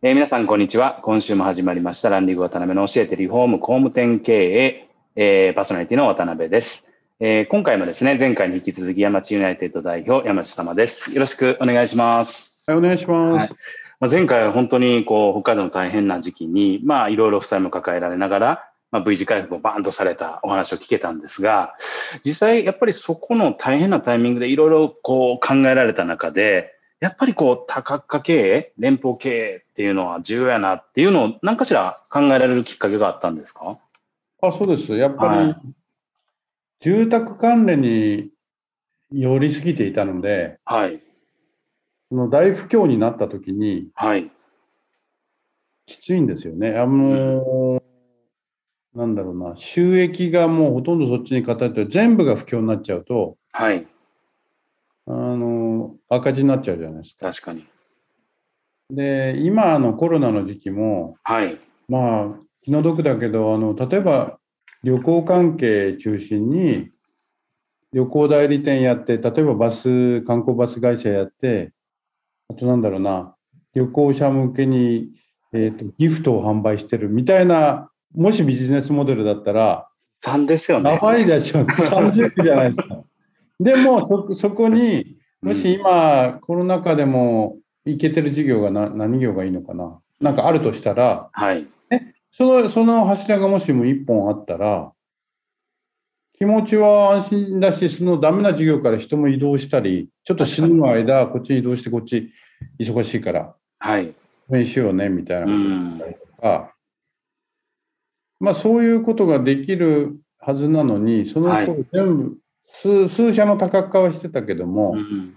えー、皆さん、こんにちは。今週も始まりました、ランディング渡辺の教えてリフォーム工務店経営、えー、パーソナリティの渡辺です。えー、今回もですね、前回に引き続き山地ユナイテッド代表、山地様です。よろしくお願いします。はい、お願いします。はいまあ、前回は本当にこう北海道の大変な時期に、まあ、いろいろ負債も抱えられながら、まあ、V 字回復をバーンとされたお話を聞けたんですが、実際やっぱりそこの大変なタイミングでいろいろこう考えられた中で、やっぱりこう多角化経営、連邦経営っていうのは重要やなっていうのを何かしら考えられるきっかけがあったんですか？あそうです。やっぱり、住宅関連に寄りすぎていたので、はい。その大不況になった時に、はい。きついんですよね。あの、うん、なんだろうな、収益がもうほとんどそっちに偏って全部が不況になっちゃうと、はい。あの、赤字になっちゃうじゃないですか。確かに。で、今のコロナの時期も、はい。まあ、気の毒だけど、あの、例えば旅行関係中心に、旅行代理店やって、例えばバス、観光バス会社やって、あとなんだろうな、旅行者向けに、えーと、ギフトを販売してるみたいな、もしビジネスモデルだったら、3ですよね。やばいでしょ、30じゃないですか。でもそ、そこに、もし今、コロナ禍でもいけてる事業がな何業がいいのかな、なんかあるとしたら、はい、ね、そのその柱がもしも1本あったら、気持ちは安心だし、そのダメな事業から人も移動したり、ちょっと死ぬの間、こっちに移動して、こっち忙しいから、はい。応援しようね、みたいなことだったりとか、まあそういうことができるはずなのに、その頃全部数数社の多角化はしてたけども、うん、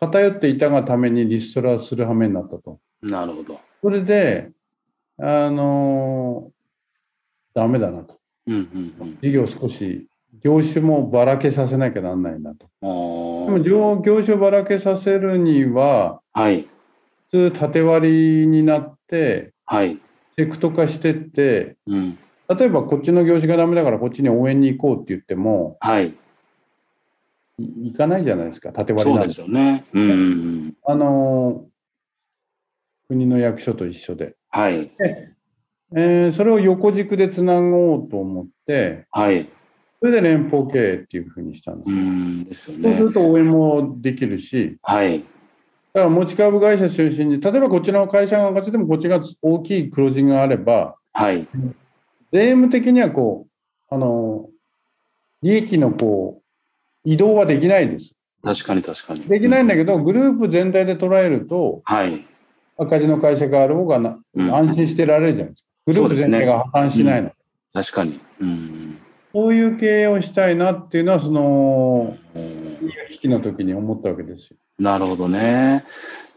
偏っていたがためにリストラする羽目になったと。なるほど。それで、あのー、ダメだなと。うんうんうん、事業少し、業種もばらけさせなきゃなんないなと。でも業、業種をばらけさせるには、はい、普通、縦割りになって、はい、セクト化してって、うん、例えばこっちの業種がダメだからこっちに応援に行こうって言っても、はい、いかないじゃないですか、縦割りなんですよね。うん、あの、国の役所と一緒で。はい。でえー、それを横軸でつなごうと思って、はい。それで連邦経営っていうふうにしたんです。うんですよね。そうすると応援もできるし、はい。だから持ち株会社中心に、例えばこちらの会社が赤字でもこっちが大きい黒字があれば、はい。税務的にはこう、あの、利益のこう、移動はできないです。確かに確かに。できないんだけど、グループ全体で捉えると、はい。赤字の会社がある方がな、うん、安心してられるじゃないですか。グループ全体が破綻しないの。ねうん、確かに。うん。そういう経営をしたいなっていうのは、その、危機の時に思ったわけですよ。なるほどね。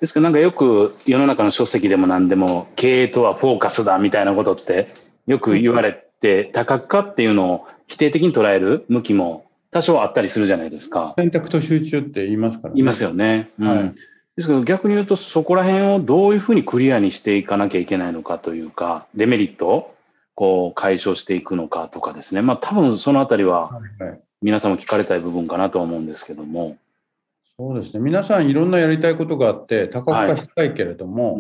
ですからなんかよく世の中の書籍でも何でも経営とはフォーカスだみたいなことってよく言われて、多角化っていうのを否定的に捉える向きも多少あったりするじゃないですか。選択と集中って言いますからね。言いますよね。うん、はい、ですけど逆に言うとそこら辺をどういうふうにクリアにしていかなきゃいけないのかというか、デメリットをこう解消していくのかとかですね。まあ多分そのあたりは皆さんも聞かれたい部分かなと思うんですけども。そうですね。皆さんいろんなやりたいことがあって、多角化したいけれども、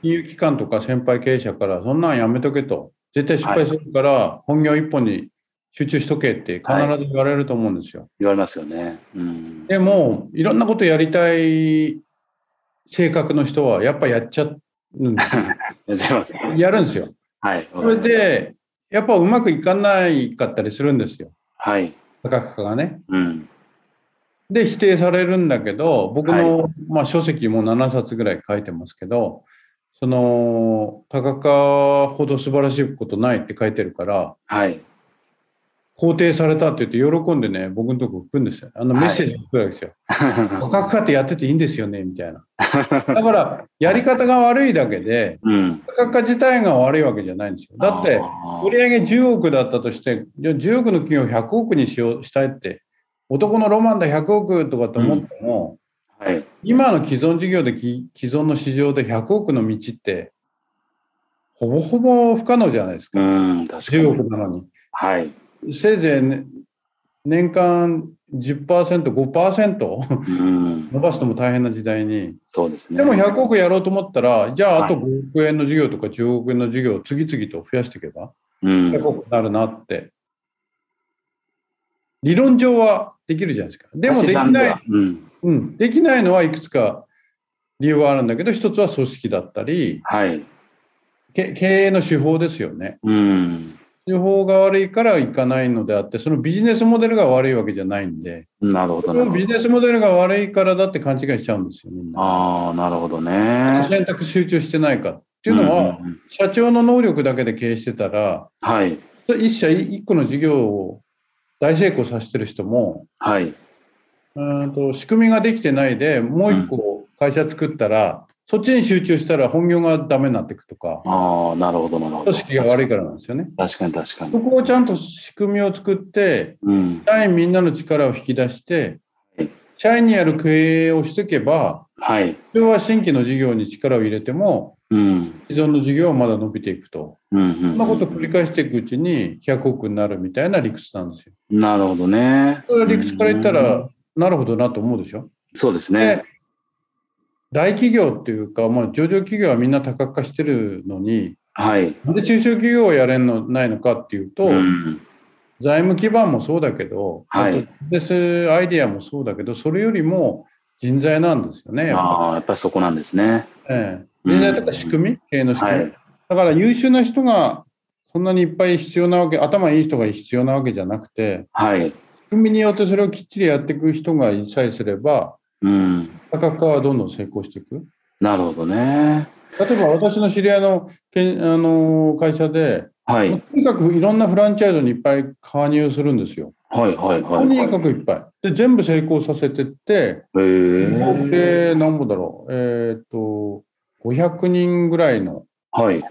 金融機関とか先輩経営者からそんなんやめとけと。絶対失敗するから、本業一本に集中しとけって必ず言われると思うんですよ。はい、言われますよね。うん、でも、いろんなことやりたい性格の人はやっぱやっちゃうんですよ。やるんですよ。はい。それで、やっぱうまくいかないかったりするんですよ。はい。価格がね。うん。で、否定されるんだけど、僕の、はい、まあ、書籍も7冊ぐらい書いてますけど、その、多角化ほど素晴らしいことないって書いてるから、はい。肯定されたって言って喜んでね、僕のとこ来るんですよ。あのメッセージが来るわけですよ。価格化ってやってていいんですよね、みたいな。だから、やり方が悪いだけで、うん。価格化自体が悪いわけじゃないんですよ。だって、あ売上10億だったとして、じゃあ10億の企業を100億にしようしたいって、男のロマンで100億とかと思っても、ーはい。今の既存事業でき既存の市場で100億の道って、ほぼほぼ不可能じゃないですうか。ん、確か10に。億なのに。はい。せいぜい、ね、年間10%、5%うん。伸ばすのも大変な時代に。そうですね。でも100億やろうと思ったら、じゃああとはい5億円の事業とか10億円の事業を次々と増やしていけば、うん。100億になるなって。理論上はできるじゃないですか。でもできない、うん。うん、できないのはいくつか理由はあるんだけど、一つは組織だったり、はい。け経営の手法ですよね。うん。手法が悪いからいかないのであって、そのビジネスモデルが悪いわけじゃないんで、なるほど。ビジネスモデルが悪いからだって勘違いしちゃうんですよ、みんな。ああ、なるほどね。選択集中してないかっていうのは、んんん社長の能力だけで経営してたら、はい。一社一個の事業を大成功させてる人も、はい。うーんと仕組みができてないでもう一個会社作ったら、そっちに集中したら本業がダメになっていくとか、ああ、なるほど、なるほど。組織が悪いからなんですよね。確かに、確かにそ。こをちゃんと仕組みを作って、うん。社員みんなの力を引き出してはい、社員にやる経営をしていけば、はい。それは新規の事業に力を入れても、うん。既存の事業はまだ伸びていくと。うん。うん。そんなことを繰り返していくうちに100億になるみたいな理屈なんですよ。なるほどね。それは理屈から言ったうんら、なるほどなと思うでしょ。そうですでね。大企業っていうか、まあ、上場企業はみんな多角化してるのに、はい。なんで中小企業はやれんのないのかっていうと、うん。財務基盤もそうだけど、はいあとビジネスアイデアもそうだけど、それよりも人材なんですよね、やっぱああ、やっぱりそこなんですね。り。ええ人材とか仕組み、経営の仕組み。はい。だから優秀な人がそんなにいっぱい必要なわけ、頭いい人が必要なわけじゃなくて、はい。仕組みによってそれをきっちりやっていく人がいさえすれば、うん。多角化はどんどん成功していく？なるほどね。例えば私の知り合いのけんあの会社で、はい。とにかくいろんなフランチャイズにいっぱい加入するんですよ。はい。はい。とはい。にかくいっぱい。で、全部成功させてって。で、何ぼだろう。えっ、と、500人ぐらいの、はい。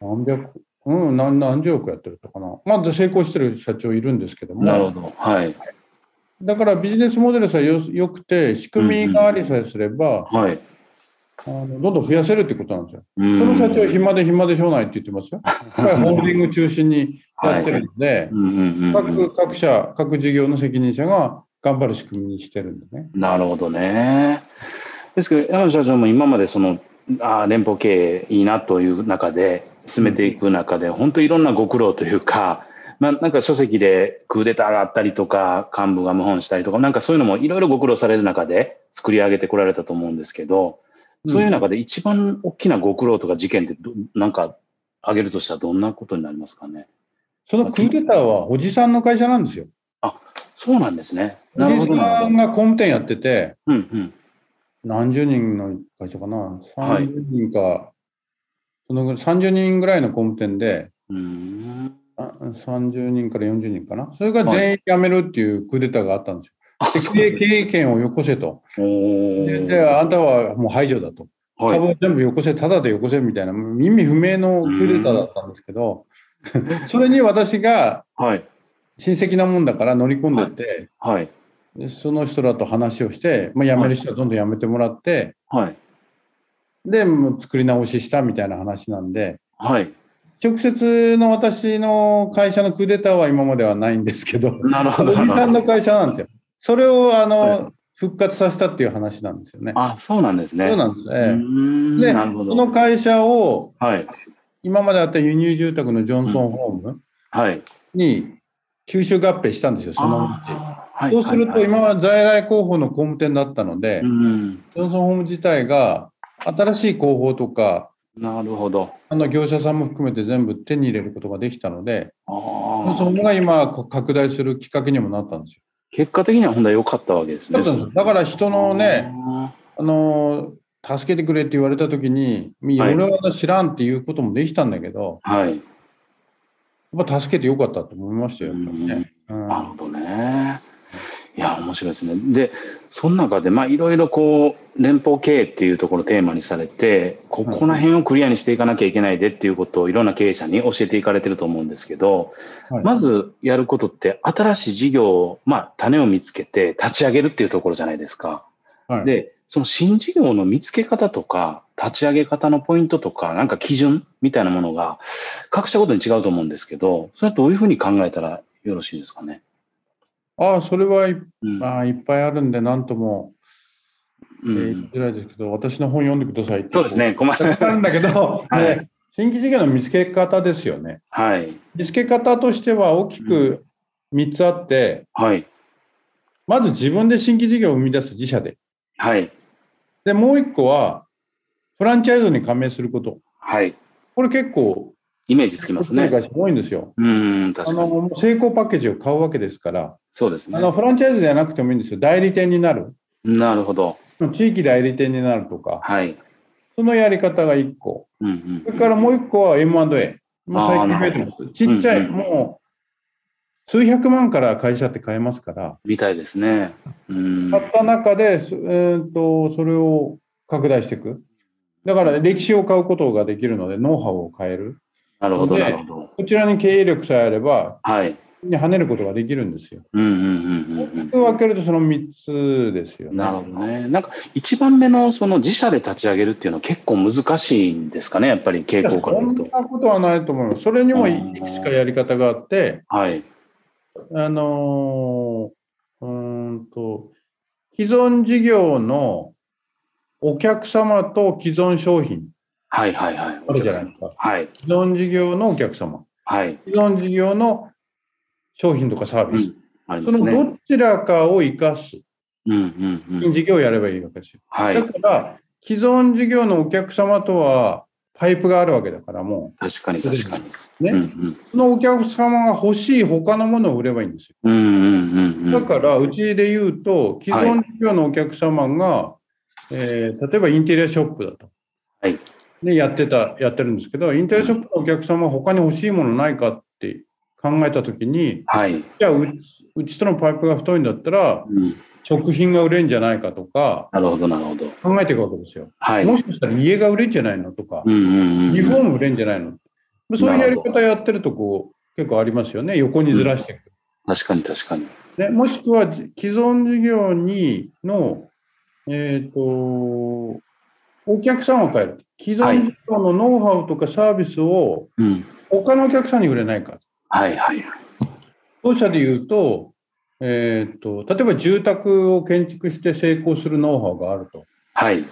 何百、うん、何何十億やってるとかな。まだ成功してる社長いるんですけども、なるほど。はい。だからビジネスモデルさえよよくて、仕組みがありさえすれば、はい。あのどんどん増やせるってことなんですよ。うんその社長は暇で暇でしょうがないって言ってますよ。やっぱりホールディング中心にやってるので、うんうんうんうん各各社、各事業の責任者が頑張る仕組みにしてるんでね。なるほどね。ですけど、山野社長も今までその、あー連邦経営いいなという中で、進めていく中で、本当いろんなご苦労というか、まあ、なんか書籍でクーデターがあったりとか、幹部が謀反したりとか、なんかそういうのもいろいろご苦労される中で作り上げてこられたと思うんですけど、そういう中で一番大きなご苦労とか事件ってど、なんか挙げるとしたらどんなことになりますかね？そのクーデターはおじさんの会社なんですよ。そうなんですね。おじ。さんが工務店やってて、うんうん。何十人の会社かな、はい30人か、そのぐらい30人ぐらいの工務店で、うーん。あ30人から40人かな、それが全員辞めるっていうクーデターがあったんですよ。経営権をよこせと。おであんたはもう排除だと。はい株を全部よこせ、ただでよこせみたいな、意味不明のクーデターだったんですけど、それに私がはい。親戚なもんだから乗り込んでって、はい。でその人らと話をして、まあ、辞める人はどんどん辞めてもらって、はい。で、もう作り直ししたみたいな話なんで、はい。直接の私の会社のクーデターは今まではないんですけど、なるほおど。じさんの会社なんですよ。それをあの、はい復活させたっていう話なんですよね。あ、そうなんですね。そうなんです。うーえんえで、なるほど。その会社をはい。今まであった輸入住宅のジョンソンホームはい。に吸収合併したんですよ、そのはいそうすると、今は在来広報の工務店だったので、うん。ジョンソンホーム自体が新しい広報とか、なるほど。あの業者さんも含めて全部手に入れることができたので、あジョンソンホーームが今拡大するきっかけにもなったんですよ。結果的には本当は良かったわけですね。だから人のね、ああの助けてくれって言われた時に、はい俺は知らんっていうこともできたんだけど、ーはい。っぱ助けてよかったと思いましたよ、ね。うんなるほどね。いや、面白いですね。で、その中で、まあ、いろいろこう、連邦経営っていうところをテーマにされて、ここら辺をクリアにしていかなきゃいけないでっていうことをいろんな経営者に教えていかれてると思うんですけど、はいまずやることって、新しい事業を、まあ、種を見つけて立ち上げるっていうところじゃないですか。はいで、その新事業の見つけ方とか、立ち上げ方のポイントとか、なんか基準みたいなものが、各社ごとに違うと思うんですけど、それはどういうふうに考えたらよろしいですかね？ああ、それはい,、あ、いっぱいあるんで、なんとも、えうんー言いづらいですけど、私の本読んでくださいって。そうです。ね、困る。あるんだけど、はいね新規事業の見つけ方ですよね。はい。見つけ方としては大きく3つあって、はい。まず自分で新規事業を生み出す自社で。はい。で、もう1個は、フランチャイズに加盟すること。はい。これ結構、イメージつきますね。多いんですよ。うん、あ確かに。の成功パッケージを買うわけですから、そうですねあ。のフランチャイズじゃなくてもいいんですよ。代理店になる。なるほど。地域代理店になるとか、はい。そのやり方が1個。うんうんそれからもう1個は M&A。まあ、最近増えてます。ちっちゃい、うんうんもう数百万から会社って買えますから、みたいですね。うん。買った中で、そえー、とそれを拡大していく。だから歴史を買うことができるので、ノウハウを変える。なるほど、でなるほど。こちらに経営力さえあれば、はい。に跳ねることができるんですよ。うんうんうんうん大きく分けるとその3つですようん。ね。なるほどね。なんか、一番目のその自社で立ち上げるっていうのは結構難しいんですかね、やっぱり傾向からそん見ると。なことはないと思います。それにもいいくつかやり方があって、はい。あのーうーんと、既存事業のお客様と既存商品はいはいはい。あるじゃないですか。はい。既存事業のお客様、はい。既存事業の商品とかサービス、そのありますね。どちらかを生かすうんうんうん。新事業をやればいいわけですよ。はいだ。から、既存事業のお客様とはパイプがあるわけだから、も確かに確かに。う、ね、うんうん。そのお客様が欲しい他のものを売ればいいんですよ。うんうんうんうん。だから、うちで言うと、既存事業のお客様が、えー例えばインテリアショップだと。はいね、やってた、やってるんですけど、インテリアショップのお客様は他に欲しいものないかって考えたときに、はい。じゃあうち、うちとのパイプが太いんだったら、うん。食品が売れるんじゃないかとか、なるほど、なるほど。考えていくわけですよ。はい。もしかしたら家が売れるんじゃないのとかう、んうんうん。リフォーム売れるんじゃないのそういうやり方やってるとこ結構ありますよね。横にずらしていく。確かに確かに。ね、もしくはじ既存事業にの、えっ、と、お客さんを変える。既存事業のノウハウとかサービスをうん。他のお客さんに売れないか。はいはい。当社で言うと、えっ、と、例えば住宅を建築して成功するノウハウがあると。はい。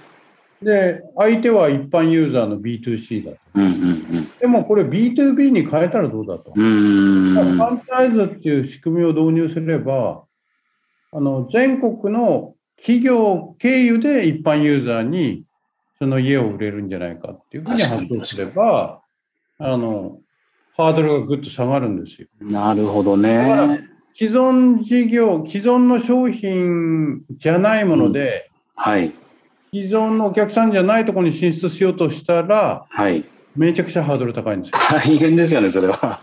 で、相手は一般ユーザーの B2C だと。うんうんでもこれ B2B に変えたらどうだと。うん。うーん。フランチャイズっていう仕組みを導入すれば、あの全国の企業経由で一般ユーザーにその家を売れるんじゃないかっていうふうに発想すれば、あのハードルがぐっと下がるんですよ。なるほどだからね。既存事業、既存の商品じゃないもので、はい。既存のお客さんじゃないところに進出しようとしたら、はい。めちゃくちゃハードル高いんですよ。大変ですよね、それは。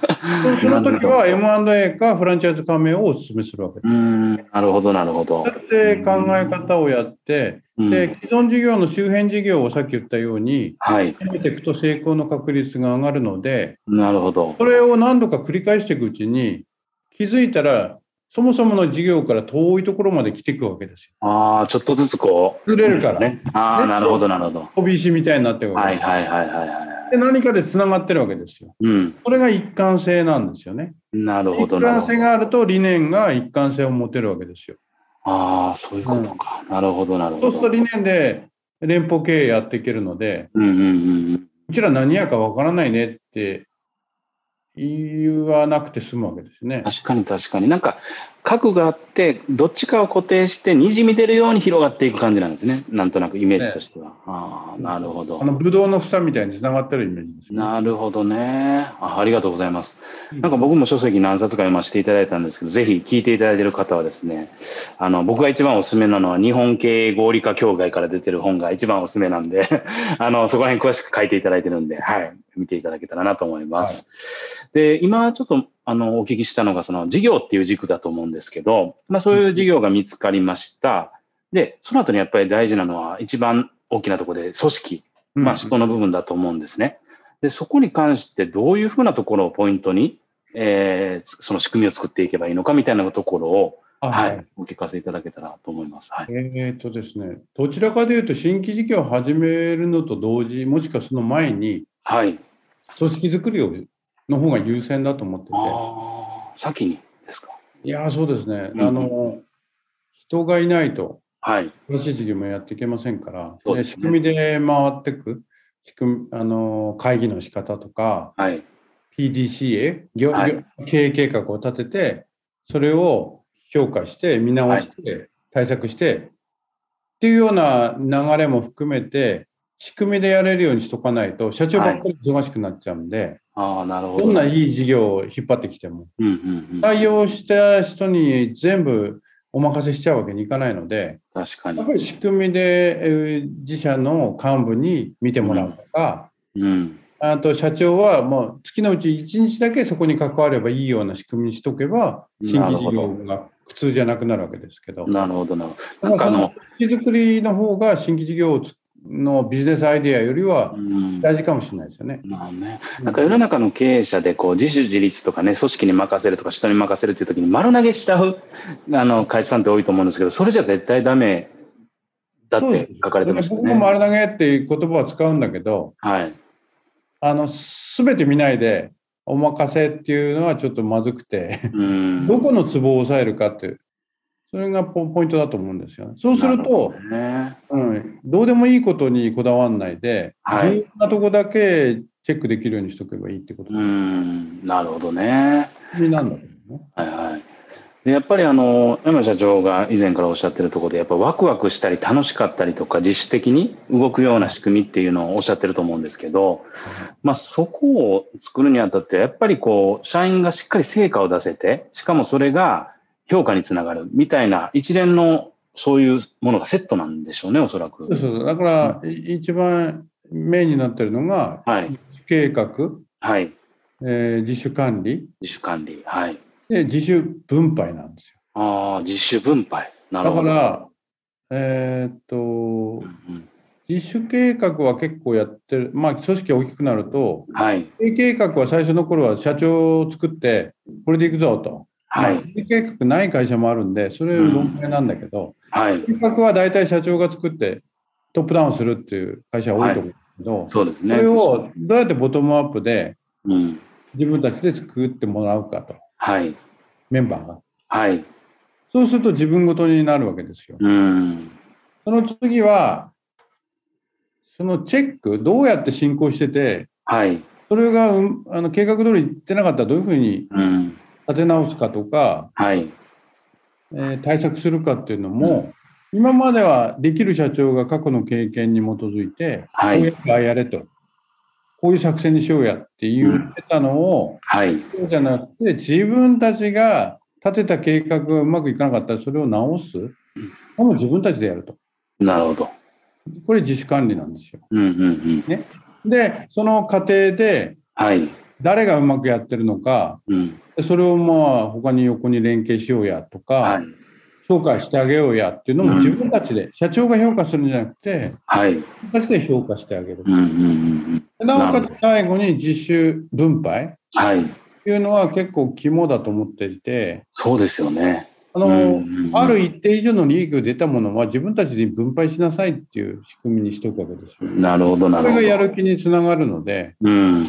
その時は M&A かフランチャイズ加盟をお勧めするわけです。なるほど、なるほどそう。やって考え方をやって、うんで既存事業の周辺事業をさっき言ったように、はい。決めていくと成功の確率が上がるので、なるほど。それを何度か繰り返していくうちに、気づいたら、そもそもの事業から遠いところまで来ていくわけですよ。ああ、ちょっとずつこう。ずれるからね。ああ、ねなるほど、なるほど。飛び石みたいになっていくわけです。はいはいはいはいはで何かでつながってるわけですよ。い。うん。それが一貫性なんですよね。なるほど、一貫なるほど。性があると理念が一貫性を持てるわけですよ。ああ、そういうことか。なるほど、なるほど。そうすると理念で連邦経営やっていけるので、うんうんうんうちら何やかわからないねって言わなくて済むわけですうん。ね。確かに確かに。なんか、核があって、どっちかを固定して、にじみ出るように広がっていく感じなんですね。なんとなくイメージとしては。ああ、なるほどあ。のブドウの房みたいにつながってるイメージですね。なるほどねあ。ありがとうございます。なんか僕も書籍何冊か読ませていただいたんですけど、ぜひ聞いていただいている方はですね、あの、僕が一番おすすめなのは日本経営合理化協会から出てる本が一番おすすめなんで、あの、そこら辺詳しく書いていただいてるんで、はい、見ていただけたらなと思います。はいで、今ちょっと、あの、お聞きしたのが、その事業っていう軸だと思うんですけど、まあそういう事業が見つかりました。で、その後にやっぱり大事なのは、一番大きなところで組織。うんまあ、人の部分だと思うんですね。で、そこに関してどういうふうなところをポイントに、えーその仕組みを作っていけばいいのかみたいなところを、あはい、お聞かせいただけたらと思います。はい。えーとですね、どちらかというと、新規事業を始めるのと同時、もしくはその前に、はい。組織づくりをの方が優先だと思ってて、先にですか？いやー、そうですね、うん。あの、人がいないと、はい。新しい事業もやっていけませんから、ね。仕組みで回っていく、仕組みあの会議の仕方とか、はい。PDCA、業はい。業経営計画を立てて、それを評価して、見直して、対策して、っていうような流れも含めて、仕組みでやれるようにしとかないと、社長ばっかり忙しくなっちゃうんで、ああ、なるほど。どんないい事業を引っ張ってきても、うんうんうん。対応した人に全部お任せしちゃうわけにいかないので、確かにやっ。ぱり仕組みでえー自社の幹部に見てもらうとか、うん。あと社長はもう月のうち1日だけそこに関わればいいような仕組みにしとけば、新規事業が苦痛じゃなくなるわけですけど、なるほどなからそのなんかあの、組織作りの方が新規事業のビジネスアイデアよりはうん。大事かもしれないですよね。まあね、なんか世の中の経営者でこう自主自立とかね、組織に任せるとか人に任せるっていう時に丸投げしちゃうあの会社さんって多いと思うんですけど、それじゃ絶対ダメだって書かれてました僕もね。丸投げっていう言葉を使うんだけど、はい。あの、すべて見ないでお任せっていうのはちょっとまずくて、うん。どこのツボを抑えるかっていう、それがポポイントだと思うんですよ。そうするなと、ね、うん、どうでもいいことにこだわらないで、はい重要なとこだけチェックできるようにしとけばいいってことう。ん、なるほどね。になるんだね。はいはい。でやっぱりあの山社長が以前からおっしゃってるところでやっぱワクワクしたり楽しかったりとか自主的に動くような仕組みっていうのをおっしゃってると思うんですけど、まあ、そこを作るにあたってやっぱりこう社員がしっかり成果を出せてしかもそれが評価につながるみたいな一連のそういうものがセットなんでしょうねおそらく。そうそうだから、い一番メインになってるのが、はい。計画、はい。えー自主管理。自主管理。はい。で自主分配なんですよ。ああ自主分配。なるだほど。から、えーっとうんうん。自主計画は結構やってる、まあ、組織が大きくなると、はい。経営計画は最初の頃は社長を作って、これでいくぞと。はい計画ない会社もあるんで、それ論外なんだけど、はい計画は大体社長が作ってトップダウンするっていう会社が多いと思うんですけど、そそうですね。れをどうやってボトムアップでうん自分たちで作ってもらうかと、はいメンバーが。はい。そうすると自分ごとになるわけですよ。うん。その次は、そのチェック、どうやって進行してて、はい。それが、うんあの計画通りいってなかったらどういうふうにうん。立て直すかとか、はい。えー対策するかっていうのも、今まではできる社長が過去の経験に基づいて、はいこうやってああやれと、こういう作戦にしようやって言ってたのを、はい。そうじゃなくて、自分たちが立てた計画がうまくいかなかったら、それを直す。これも自分たちでやると。なるほど。これ自主管理なんですよ。うんうんうん。で、その過程ではい。誰がうまくやってるのか、うん。でそれをまあ他に横に連携しようやとか、はい。評価してあげようやっていうのも自分たちで、社長が評価するんじゃなくて、はい。自分たちで評価してあげるうん。うんうんうん。なおかつ最後に自主分配はい。っていうのは結構肝だと思っていて、そうですよね。あの、うんうんうんある一定以上の利益が出たものは自分たちで分配しなさいっていう仕組みにしておくわけですよ。なるほど、なそれるほど。がやる気につながるので、うん。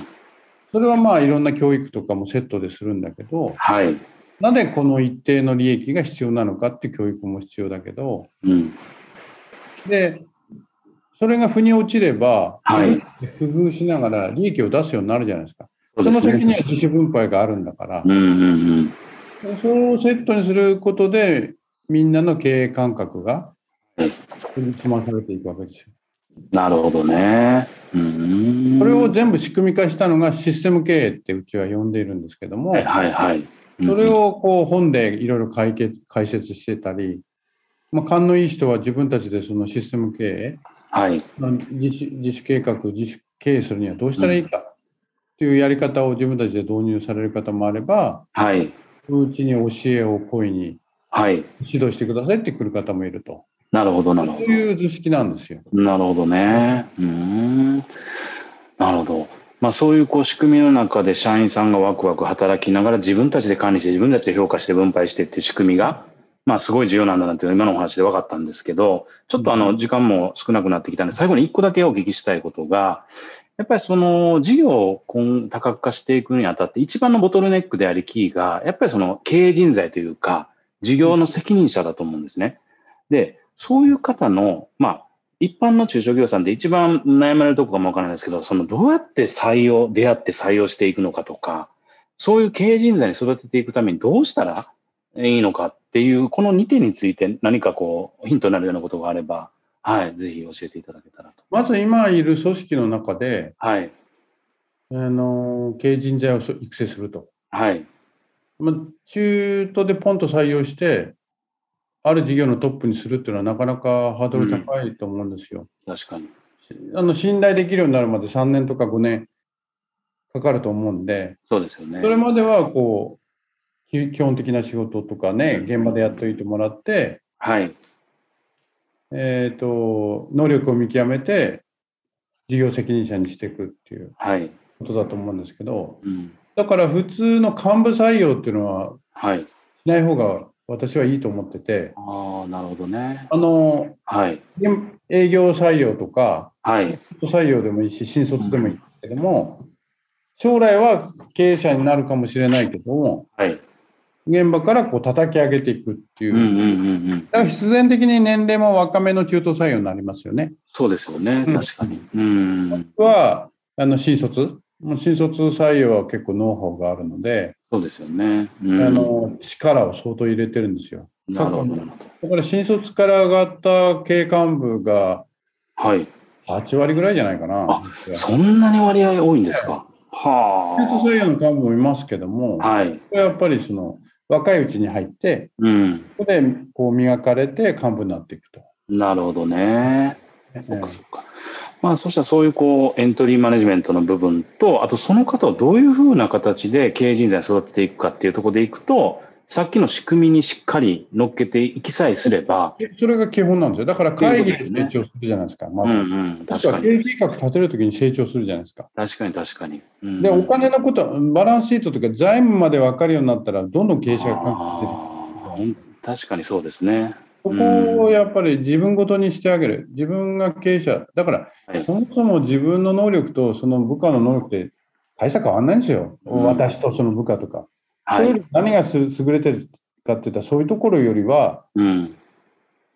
それはまあいろんな教育とかもセットでするんだけど、はい。なぜこの一定の利益が必要なのかって教育も必要だけど、うん。で、それが腑に落ちれば、はい工夫しながら利益を出すようになるじゃないですか。そねその先には自主分配があるんだからう、んうんうん。それをセットにすることで、みんなの経営感覚がはい研ぎ澄まされていくわけですよ。なるほどね。うーん。これを全部仕組み化したのがシステム経営ってうちは呼んでいるんですけども、はいはいはい。それをこう本でいろいろ解説してたり、まあ、勘のいい人は自分たちでそのシステム経営、はい。まあ自主自主計画、自主経営するにはどうしたらいいかっていうやり方を自分たちで導入される方もあれば、はい。うちに教えを恋にはい。指導してくださいって来る方もいると。なるほどなるそうほど。いう図式なんですよ。なるほどね。うーん。なるほど。まあそういうこう仕組みの中で社員さんがワクワク働きながら自分たちで管理して自分たちで評価して分配してっていう仕組みが、まあすごい重要なんだなっていうのは今のお話で分かったんですけど、ちょっとあの時間も少なくなってきたんで、最後に一個だけお聞きしたいことが、やっぱりその事業を今多角化していくにあたって一番のボトルネックでありキーが、やっぱりその経営人材というか、事業の責任者だと思うんですね。で、そういう方の、まあ、一般の中小企業さんで一番悩まれるところかもわからないですけど、そのどうやって採用、出会って採用していくのかとか、そういう経営人材に育てていくためにどうしたらいいのかっていう、この2点について何かこう、ヒントになるようなことがあれば、はい、ぜひ教えていただけたらと。まず今いる組織の中で、はい、あの経営人材を育成すると。はい、まあ、中途でポンと採用して、ある事業のトップにするっていうのはなかなかハードル高いと思うんですよ。確かに。あの信頼できるようになるまで3年とか5年かかると思うんで、そうですよね。それまではこうき基本的な仕事とかね、現場でやっといてもらって、はい、えー、と能力を見極めて事業責任者にしていくっていうはい、ことだと思うんですけど、うん、だから普通の幹部採用っていうのははい。しない方が私はいいと思ってて、ああ、なるほどね。あのはい、営業採用とか、はい、採用でもいいし、新卒でもいいけども、将来は経営者になるかもしれないけども、はい。現場からこう叩き上げていくっていう、うんうんうんうん。だから必然的に年齢も若めの中途採用になりますよね。そうですよね。うん確かに。うん。は、あの新卒、もう新卒採用は結構ノウハウがあるので、そうですよね。うん、あの力を相当入れてるんですよ。なるほど。だから新卒から上がった経営幹部がはい。8割ぐらいじゃないかな。あそんなに割合多いんですか。中途採は用の幹部もいますけども、あ。はい。やっぱりその若いうちに入って、うん。ここでこう磨かれて幹部になっていくと。なるほどね。えそっかそっか。まあ、そしたらそういうこうエントリーマネジメントの部分と、あとその方をどういうふうな形で経営人材を育てていくかっていうところでいくと、さっきの仕組みにしっかり乗っけていきさえすれば、えそれが基本なんですよ。だから会議で成長するじゃないですか。まず。うんうん、確確かに。か経営計画立てるときに成長するじゃないですか。確かに確かに。うんで、お金のこと、バランスシートとか財務まで分かるようになったら、どんどん経営者が関係出てくる。確かにそうですね。そこをやっぱり自分ごとにしてあげる。自分が経営者。だから、はいそもそも自分の能力とその部下の能力って大差変わんないんですよ。うん私とその部下とか。はい。何がす優れてるかっていったら、そういうところよりは、うん。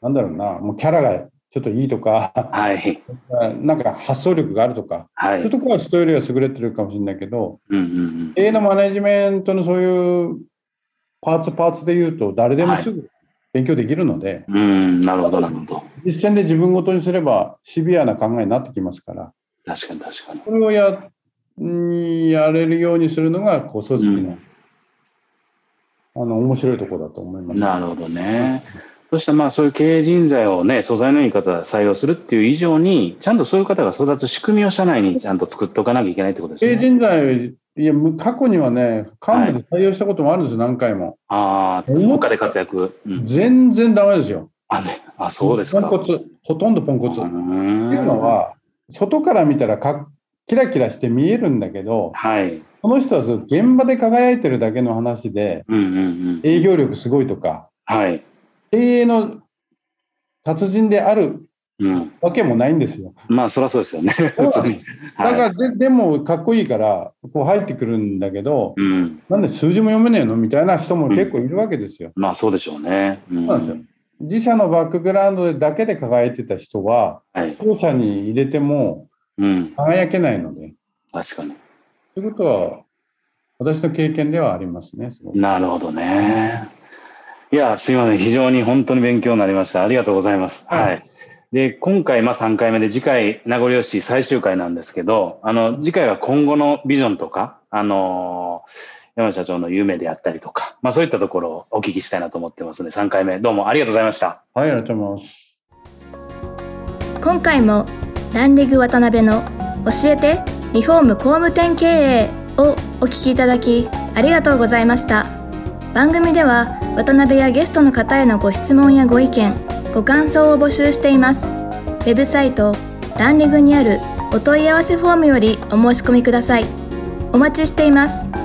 なんだろうな、もうキャラがちょっといいとか、はい。なんか発想力があるとか、はい。そういうところは人よりは優れてるかもしれないけど、うんうん経営のマネジメントのそういうパーツパーツで言うと、誰でもすぐ勉強できるので、うん。うん、なるほど、なるほど。実践で自分ごとにすればシビアな考えになってきますから、確かに確かに。これをやにやれるようにするのが、こう組織の、あの面白いところだと思います。なるほどね。そしてまあそういう経営人材をね、素材のいい方採用するっていう以上に、ちゃんとそういう方が育つ仕組みを社内にちゃんと作っておかなきゃいけないってことです経営ね。人材、いや、む過去にはね、幹部で採用したこともあるんですよ、何回も。ああ、他で活躍。うん、全然ダメですよ。あ、ね、あ、そうですか。ポンコツ、ほとんどポンコツ。うっていうのは、外から見たらかキラキラして見えるんだけど、はい。この人は現場で輝いてるだけの話で、うんうんうん。営業力すごいとか、はい。経営の達人であるうん。わけもないんですよ。まあ、そりゃそうですよね。だかはい。らで、でもかっこいいから、こう入ってくるんだけど、うん。なんで数字も読めねえのみたいな人も結構いるわけですよ。まあ、そうでしょうね。うん。そうなんですよ自社のバックグラウンドでだけで輝いてた人は、はい。当社に入れてもうん。輝けないので、確かに。ということは、私の経験ではありますね。すなるほどね。いや、すいません。非常に本当に勉強になりました。ありがとうございます。はい、はいで、今回、まあ3回目で、次回、名残惜しい最終回なんですけど、あの、次回は今後のビジョンとか、あのー、山社長の夢であったりとか、まあそういったところをお聞きしたいなと思ってますので、3回目、どうもありがとうございました。はい、ありがとうございます。今回も、ランリグ渡辺の教えてリフォーム工務店経営をお聞きいただき、ありがとうございました。番組では、渡辺やゲストの方へのご質問やご意見、ご感想を募集しています。ウェブサイトランリグにあるお問い合わせフォームよりお申し込みください。お待ちしています。